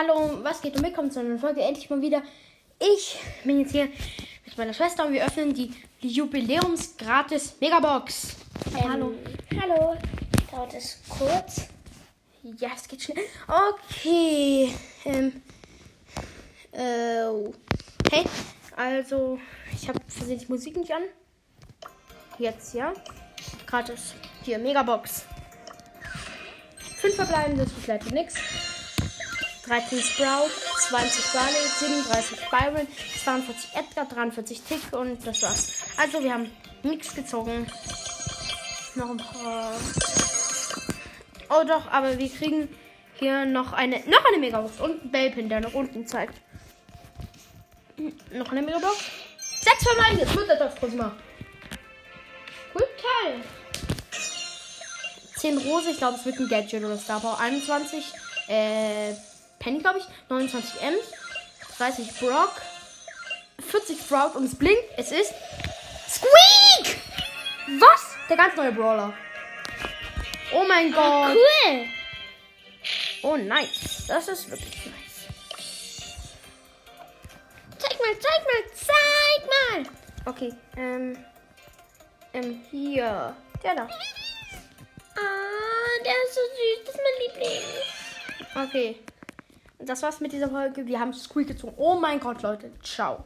Hallo, was geht und willkommen zu einer Folge endlich mal wieder. Ich bin jetzt hier mit meiner Schwester und wir öffnen die, die Jubiläums-Gratis Megabox. Ähm, hallo. Hallo. Dauert es kurz? Ja, es geht schnell. Okay. Ähm. Äh. Hey, also, ich habe versehentlich Musik nicht an. Jetzt, ja. Gratis. Hier, Megabox. 5 verbleiben, das ist leider nichts. 13 Sprout, 20 Barley, 37 Byron, 42 Edgar, 43 Tick und das war's. Also wir haben nichts gezogen. Noch ein paar. Oh doch, aber wir kriegen hier noch eine noch eine Megabox und ein Bellpin, der nach unten zeigt. Noch eine Megabox. 6 verbleiben, jetzt wird das kurz mal. Cool, Teil. 10 Rose, ich glaube, es wird ein Gadget oder Star Power. 21, äh, Penny, glaube ich. 29 M. 30 Brock. 40 Sprout und es blinkt. Es ist Squeak! Was? Der ganz neue Brawler. Oh mein Gott. Cool. Oh, nice. Das ist wirklich nice. Zeig mal, zeig mal, zeig mal. Okay, ähm. Ähm, hier. Der da. Ah, der ist so süß. Das ist mein Liebling. Okay. Das war's mit dieser Folge. Wir haben Squeak gezogen. Oh mein Gott, Leute. Ciao.